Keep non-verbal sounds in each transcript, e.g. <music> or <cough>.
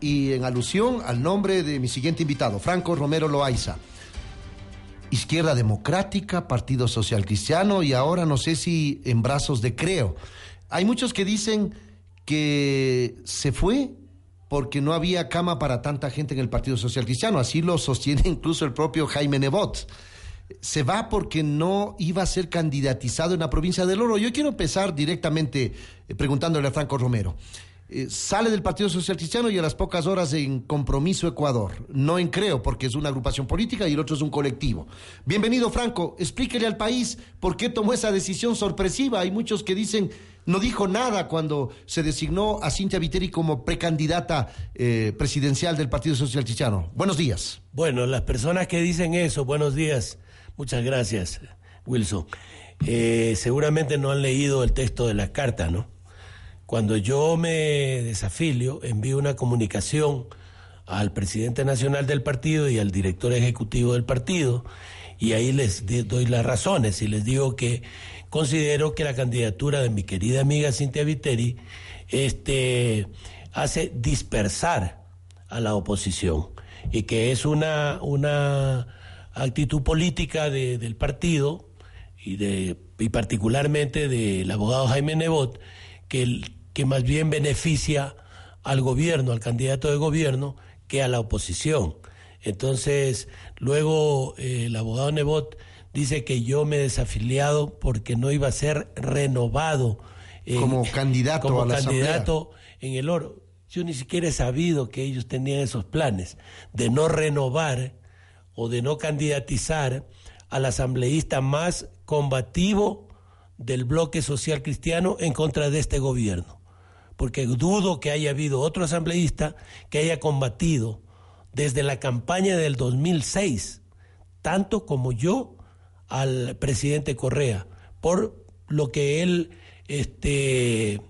Y en alusión al nombre de mi siguiente invitado, Franco Romero Loaiza. Izquierda Democrática, Partido Social Cristiano y ahora no sé si en brazos de Creo. Hay muchos que dicen que se fue porque no había cama para tanta gente en el Partido Social Cristiano. Así lo sostiene <laughs> incluso el propio Jaime Nebot. Se va porque no iba a ser candidatizado en la provincia del Oro. Yo quiero empezar directamente eh, preguntándole a Franco Romero. Eh, sale del Partido Social Cristiano y a las pocas horas en Compromiso Ecuador. No en Creo, porque es una agrupación política y el otro es un colectivo. Bienvenido, Franco. Explíquele al país por qué tomó esa decisión sorpresiva. Hay muchos que dicen no dijo nada cuando se designó a Cintia Viteri como precandidata eh, presidencial del Partido Social Cristiano. Buenos días. Bueno, las personas que dicen eso, buenos días. Muchas gracias, Wilson. Eh, seguramente no han leído el texto de la carta, ¿no? Cuando yo me desafilio, envío una comunicación al presidente nacional del partido y al director ejecutivo del partido, y ahí les doy las razones y les digo que considero que la candidatura de mi querida amiga Cintia Viteri este, hace dispersar a la oposición y que es una, una actitud política del partido y, de, y particularmente del abogado Jaime Nebot que, que más bien beneficia al gobierno, al candidato de gobierno, que a la oposición. Entonces, luego eh, el abogado Nebot dice que yo me he desafiliado porque no iba a ser renovado. como <laughs> candidato como a la candidato en el oro. Yo ni siquiera he sabido que ellos tenían esos planes de no renovar o de no candidatizar al asambleísta más combativo del bloque social cristiano en contra de este gobierno porque dudo que haya habido otro asambleísta que haya combatido desde la campaña del 2006, tanto como yo, al presidente Correa, por lo que él, este,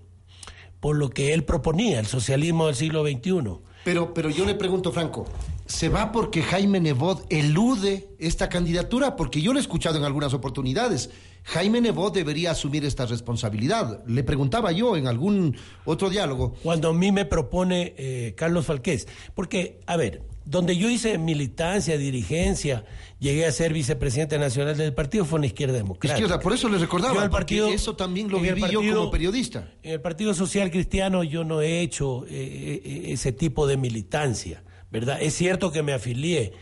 por lo que él proponía, el socialismo del siglo XXI. Pero, pero yo le pregunto, Franco, ¿Se va porque Jaime Nebot elude esta candidatura? Porque yo lo he escuchado en algunas oportunidades. Jaime Nebot debería asumir esta responsabilidad. Le preguntaba yo en algún otro diálogo. Cuando a mí me propone eh, Carlos Falqués. Porque, a ver, donde yo hice militancia, dirigencia, llegué a ser vicepresidente nacional del partido fue en la izquierda democrática. Izquierda, por eso le recordaba, partido, eso también lo viví yo como periodista. En el Partido Social Cristiano yo no he hecho eh, eh, ese tipo de militancia. ¿Verdad? Es cierto que me afilié,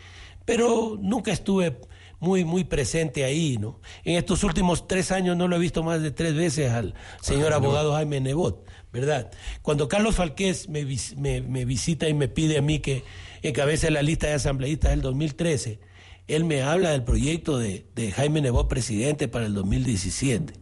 pero nunca estuve muy, muy presente ahí, ¿no? En estos últimos tres años no lo he visto más de tres veces al señor abogado Jaime Nebot, ¿verdad? Cuando Carlos Falqués me, me, visita y me pide a mí que encabece la lista de asambleístas del 2013, él me habla del proyecto de, de, Jaime Nebot presidente para el 2017.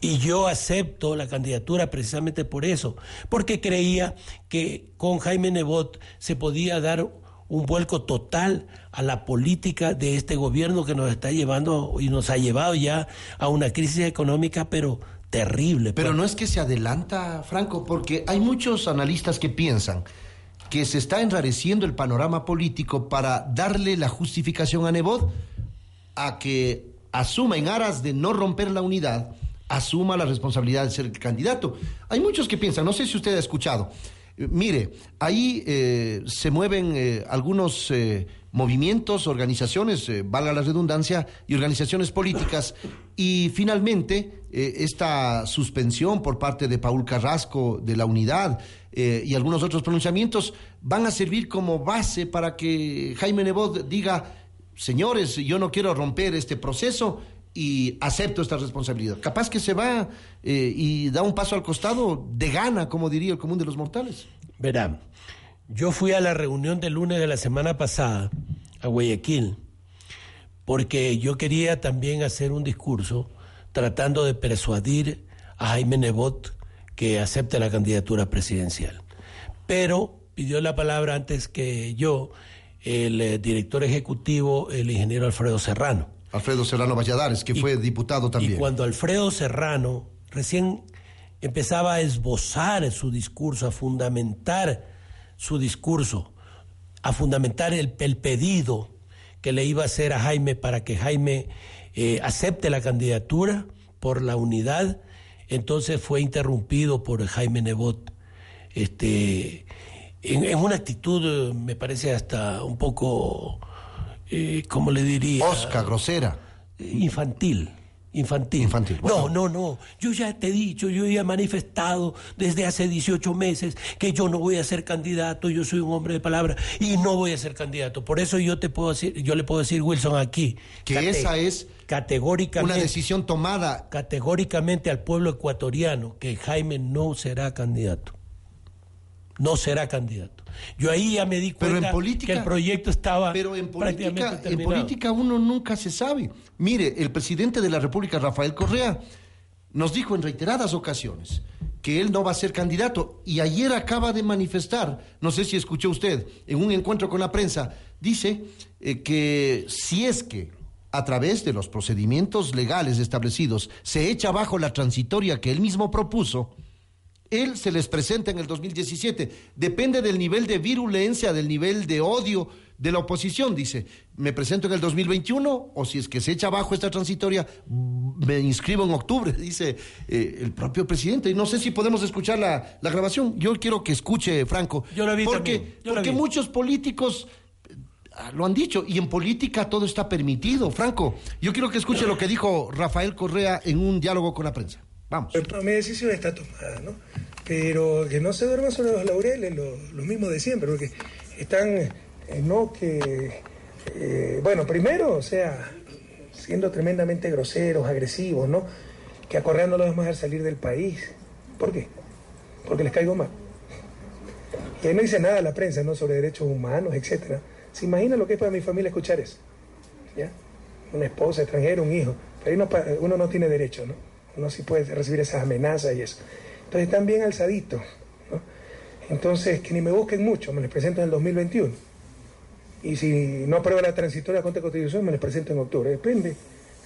Y yo acepto la candidatura precisamente por eso, porque creía que con Jaime Nebot se podía dar un vuelco total a la política de este gobierno que nos está llevando y nos ha llevado ya a una crisis económica, pero terrible. Pero pues. no es que se adelanta, Franco, porque hay muchos analistas que piensan que se está enrareciendo el panorama político para darle la justificación a Nebot a que asuma en aras de no romper la unidad, asuma la responsabilidad de ser el candidato. Hay muchos que piensan, no sé si usted ha escuchado, mire, ahí eh, se mueven eh, algunos movimientos, organizaciones, valga la redundancia, y organizaciones políticas. Y finalmente, esta suspensión por parte de Paul Carrasco de la unidad y algunos otros pronunciamientos van a servir como base para que Jaime Nebot diga, señores, yo no quiero romper este proceso, y acepto esta responsabilidad. Capaz que se va eh, y da un paso al costado de gana, como diría el común de los mortales. Verá, yo fui a la reunión del lunes de la semana pasada a Guayaquil porque yo quería también hacer un discurso tratando de persuadir a Jaime Nebot que acepte la candidatura presidencial. Pero pidió la palabra antes que yo el eh, director ejecutivo, el ingeniero Alfredo Serrano. Alfredo Serrano Valladares, que fue diputado también. Y cuando Alfredo Serrano recién empezaba a esbozar su discurso, a fundamentar su discurso, a fundamentar el, pedido que le iba a hacer a Jaime para que Jaime eh, acepte la candidatura por la unidad, entonces fue interrumpido por Jaime Nebot. Este, en, una actitud, eh, me parece hasta un poco, eh, ¿cómo le diría? Osca, grosera. Infantil. Infantil. Infantil. No, no, no. Yo ya te he dicho, yo ya he manifestado desde hace 18 meses que yo no voy a ser candidato, yo soy un hombre de palabra y no voy a ser candidato. Por eso yo te puedo decir, yo le puedo decir Wilson aquí que esa es categóricamente una decisión tomada categóricamente al pueblo ecuatoriano que Jaime no será candidato. No será candidato. Yo ahí ya me di cuenta que el proyecto estaba pero en política, en política uno nunca se sabe. Mire, el presidente de la República, Rafael Correa, nos dijo en reiteradas ocasiones que él no va a ser candidato y ayer acaba de manifestar, no sé si escuchó usted, en un encuentro con la prensa, dice eh, que si es que a través de los procedimientos legales establecidos se echa abajo la transitoria que él mismo propuso, él se les presenta en el 2017. Depende del nivel de virulencia, del nivel de odio de la oposición. Dice, me presento en el 2021 o si es que se echa abajo esta transitoria, me inscribo en octubre, <laughs> dice eh, el propio presidente. Y no sé si podemos escuchar la, grabación. Yo quiero que escuche, Franco. Yo la vi porque, porque muchos políticos ah, lo han dicho, y en política todo está permitido. Franco, yo quiero que escuche lo que dijo Rafael Correa en un diálogo con la prensa. Vamos. Mi decisión está tomada, ¿no? Pero que no se duerman sobre los laureles, lo, mismo de siempre, porque están, eh, no que, eh, bueno, primero, o sea, siendo tremendamente groseros, agresivos, ¿no? Que acorreando a los demás al salir del país. ¿Por qué? Porque les caigo mal. Y ahí no dice nada la prensa, ¿no? Sobre derechos humanos, etcétera. ¿Se imagina lo que es para mi familia escuchar eso? ¿Ya? Una esposa extranjera, un hijo. Pero ahí uno no tiene derecho, ¿no? No sí puede recibir esas amenazas y eso. Entonces están bien alzaditos. Entonces, que ni me busquen mucho, me les presento en el 2021. Y si no aprueba la transitoria contra la Constitución, me les presento en octubre. Depende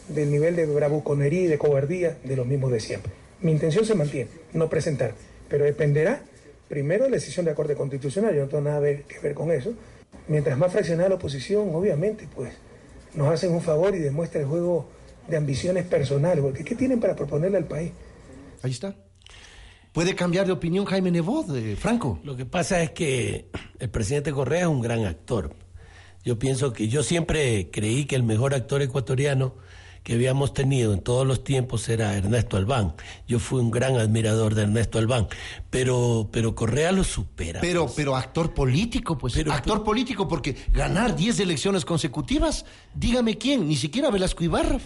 del nivel de bravuconería y de cobardía de los mismos de siempre. Mi intención se mantiene, no presentar, pero dependerá primero de la decisión de la Corte Constitucional, yo no tengo nada que ver con eso. Mientras más fraccionada la oposición, obviamente, pues nos hacen un favor y demuestra el juego de ambiciones personales, porque ¿qué tienen para proponerle al país? Ahí está. ¿Puede cambiar de opinión Jaime Nebot, eh, Franco? Lo que pasa es que el presidente Correa es un gran actor. Yo pienso que yo siempre creí que el mejor actor ecuatoriano que habíamos tenido en todos los tiempos era Ernesto Albán. Yo fui un gran admirador de Ernesto Albán, pero pero Correa lo supera. Pero pues. pero actor político, pues actor político porque ganar 10 elecciones consecutivas, dígame quién, ni siquiera Velasco Ibarra.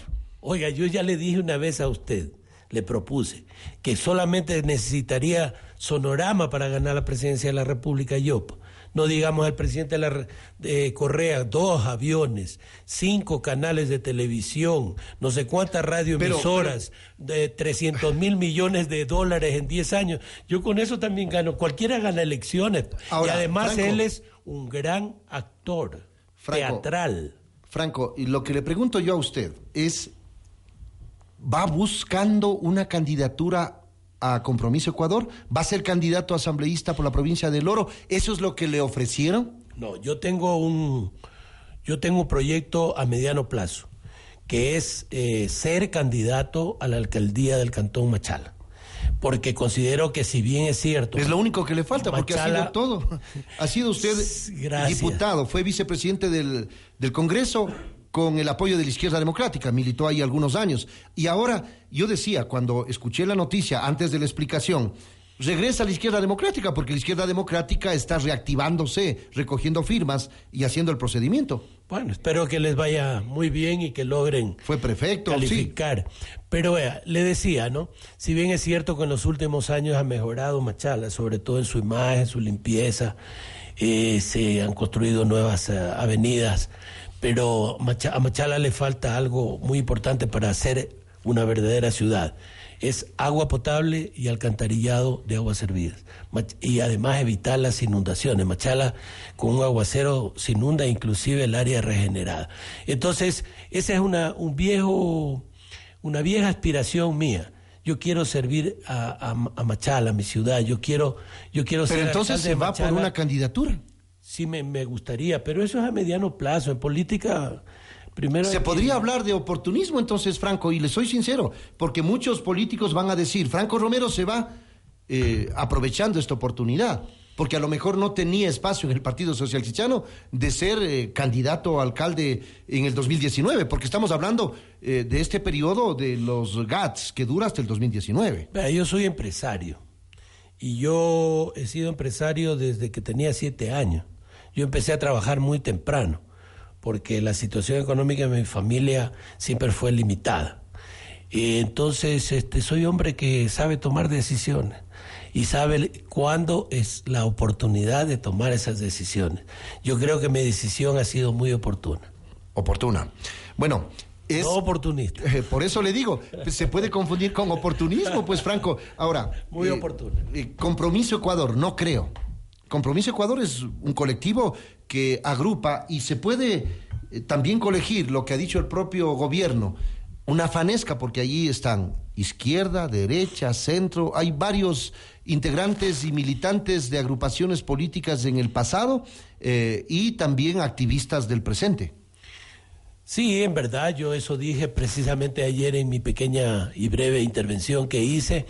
Oiga, yo ya le dije una vez a usted, le propuse, que solamente necesitaría sonorama para ganar la presidencia de la República yo. No digamos al presidente de la Correa, dos aviones, cinco canales de televisión, no sé cuántas radioemisoras, de 300 mil millones de dólares en 10 años. Yo con eso también gano. Cualquiera gana elecciones. y además él es un gran actor teatral. Franco, y lo que le pregunto yo a usted es va buscando una candidatura a Compromiso Ecuador? ¿Va a ser candidato asambleísta por la provincia del Oro? ¿Eso es lo que le ofrecieron? No, yo tengo un, yo tengo un proyecto a mediano plazo, que es eh, ser candidato a la alcaldía del Cantón Machala. Porque considero que si bien es cierto... Es lo único que le falta, porque ha sido todo. <laughs> Ha sido usted diputado, fue vicepresidente del, del Congreso, con el apoyo de la izquierda democrática, militó ahí algunos años. Y ahora, yo decía, cuando escuché la noticia antes de la explicación, regresa a la izquierda democrática, porque la izquierda democrática está reactivándose, recogiendo firmas y haciendo el procedimiento. Bueno, espero que les vaya muy bien y que logren Fue perfecto, calificar. Pero vea, le decía, ¿no? Si bien es cierto que en los últimos años ha mejorado Machala, sobre todo en su imagen, su limpieza, eh, se han construido nuevas eh, avenidas pero a Machala le falta algo muy importante para ser una verdadera ciudad. Es agua potable y alcantarillado de aguas servidas. Y además evitar las inundaciones. Machala con un aguacero se inunda inclusive el área regenerada. Entonces, esa es una, un viejo, una vieja aspiración mía yo quiero servir a, a, Machala, a mi ciudad, yo quiero, yo quiero Pero entonces se va por una candidatura sí me, gustaría, pero eso es a mediano plazo. En política, primero... Se podría hablar de oportunismo entonces, Franco, y le soy sincero, porque muchos políticos van a decir, Franco Romero se va eh, aprovechando esta oportunidad. porque a lo mejor no tenía espacio en el Partido Social Cristiano de ser eh, candidato a alcalde en el 2019, porque estamos hablando eh, de este periodo de los GATS que dura hasta el 2019. Yo soy empresario y yo he sido empresario desde que tenía siete años. Yo empecé a trabajar muy temprano porque la situación económica de mi familia siempre fue limitada. Y entonces este, soy hombre que sabe tomar decisiones y sabe cuándo es la oportunidad de tomar esas decisiones. Yo creo que mi decisión ha sido muy oportuna. Oportuna. Bueno, es, no oportunista. Eh, <laughs> por eso le digo, se puede confundir con oportunismo, pues Franco. Ahora, muy eh, oportuna. Eh, compromiso Ecuador, no creo. Compromiso Ecuador es un colectivo que agrupa y se puede también colegir lo que ha dicho el propio gobierno una fanesca, porque allí están izquierda, derecha, centro, hay varios integrantes y militantes de agrupaciones políticas en el pasado eh, y también activistas del presente. Sí, en verdad, yo eso dije precisamente ayer en mi pequeña y breve intervención que hice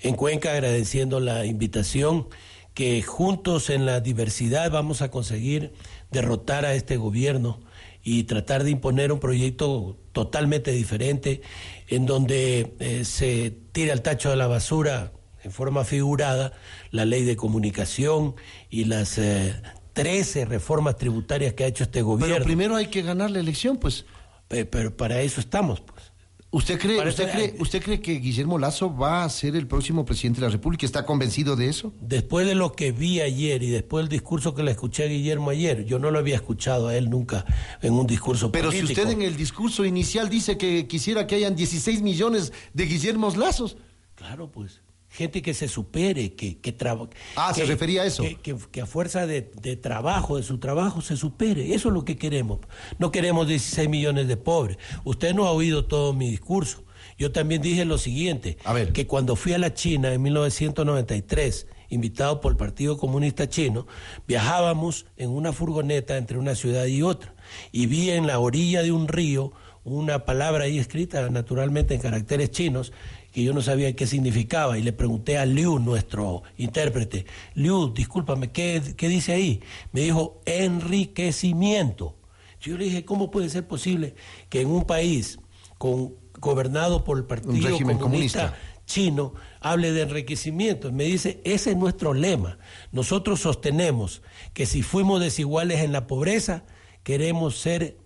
en Cuenca, agradeciendo la invitación, que juntos en la diversidad vamos a conseguir derrotar a este gobierno y tratar de imponer un proyecto totalmente diferente en donde eh, se tira al tacho de la basura en forma figurada la ley de comunicación y las eh, 13 reformas tributarias que ha hecho este gobierno. Pero primero hay que ganar la elección, pues. pero para eso estamos, pues. ¿Usted cree, usted, cree, ¿Usted cree que Guillermo Lazo va a ser el próximo presidente de la República? ¿Está convencido de eso? Después de lo que vi ayer y después del discurso que le escuché a Guillermo ayer, yo no lo había escuchado a él nunca en un discurso Pero si usted en el discurso inicial dice que quisiera que hayan 16 millones de Guillermos Lazos. Claro, pues gente que se supere, que, que trabaje. Ah, se refería a eso. Que, a fuerza de, trabajo, de su trabajo, se supere. Eso es lo que queremos. No queremos 16 millones de pobres. Usted no ha oído todo mi discurso. Yo también dije lo siguiente, a ver. que cuando fui a la China en 1993, invitado por el Partido Comunista Chino, viajábamos en una furgoneta entre una ciudad y otra y vi en la orilla de un río una palabra ahí escrita naturalmente en caracteres chinos que yo no sabía qué significaba y le pregunté a Liu, nuestro intérprete, Liu, discúlpame, ¿qué, qué dice ahí? Me dijo, enriquecimiento. Yo le dije, ¿cómo puede ser posible que en un país con, gobernado por el Partido Comunista, comunista, Chino hable de enriquecimiento? Me dice, ese es nuestro lema. Nosotros sostenemos que si fuimos desiguales en la pobreza, queremos ser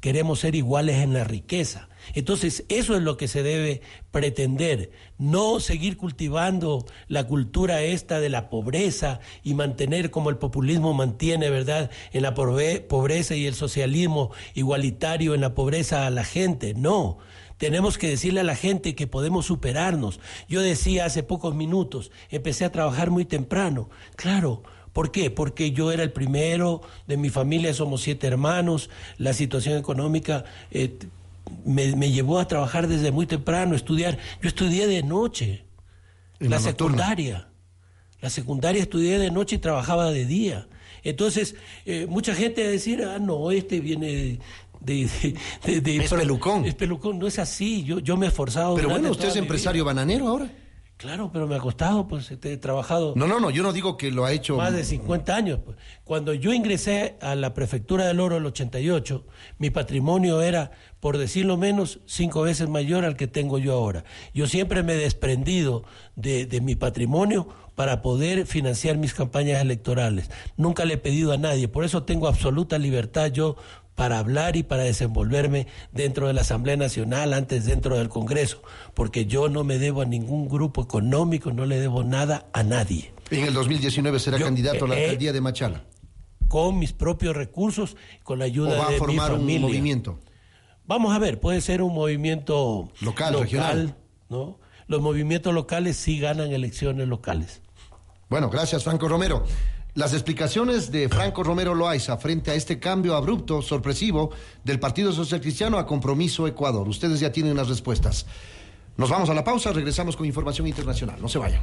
queremos ser iguales en la riqueza. Entonces, eso es lo que se debe pretender, no seguir cultivando la cultura esta de la pobreza y mantener como el populismo mantiene, ¿verdad?, en la pobreza y el socialismo igualitario en la pobreza a la gente. No, tenemos que decirle a la gente que podemos superarnos. Yo decía hace pocos minutos, empecé a trabajar muy temprano. Claro, ¿Por qué? Porque yo era el primero de mi familia, somos siete hermanos, la situación económica eh, me, llevó a trabajar desde muy temprano, estudiar. Yo estudié de noche, la, secundaria. La secundaria estudié de noche y trabajaba de día. Entonces, eh, mucha gente va a decir, ah, no, este viene de, de, es pelucón. Es pelucón, no es así. Yo, yo me he esforzado. Pero bueno, usted es empresario bananero ahora. Claro, pero me ha costado, pues he trabajado. No, no, no, yo no digo que lo ha hecho. Más de 50 años. Pues. Cuando yo ingresé a la prefectura del Oro el 88, mi patrimonio era, por decirlo menos, cinco veces mayor al que tengo yo ahora. Yo siempre me he desprendido de, de mi patrimonio para poder financiar mis campañas electorales. Nunca le he pedido a nadie, por eso tengo absoluta libertad yo para hablar y para desenvolverme dentro de la Asamblea Nacional, antes dentro del Congreso, porque yo no me debo a ningún grupo económico, no le debo nada a nadie. En el 2019 será candidato a la alcaldía de Machala. Con mis propios recursos, con la ayuda ¿O va a formar un movimiento? Vamos a ver, puede ser un movimiento local, regional. ¿no? Los movimientos locales sí ganan elecciones locales. Bueno, gracias Franco Romero. Las explicaciones de Franco Romero Loaiza frente a este cambio abrupto, sorpresivo, del Partido Social Cristiano a Compromiso Ecuador. Ustedes ya tienen las respuestas. Nos vamos a la pausa, regresamos con información internacional. No se vayan.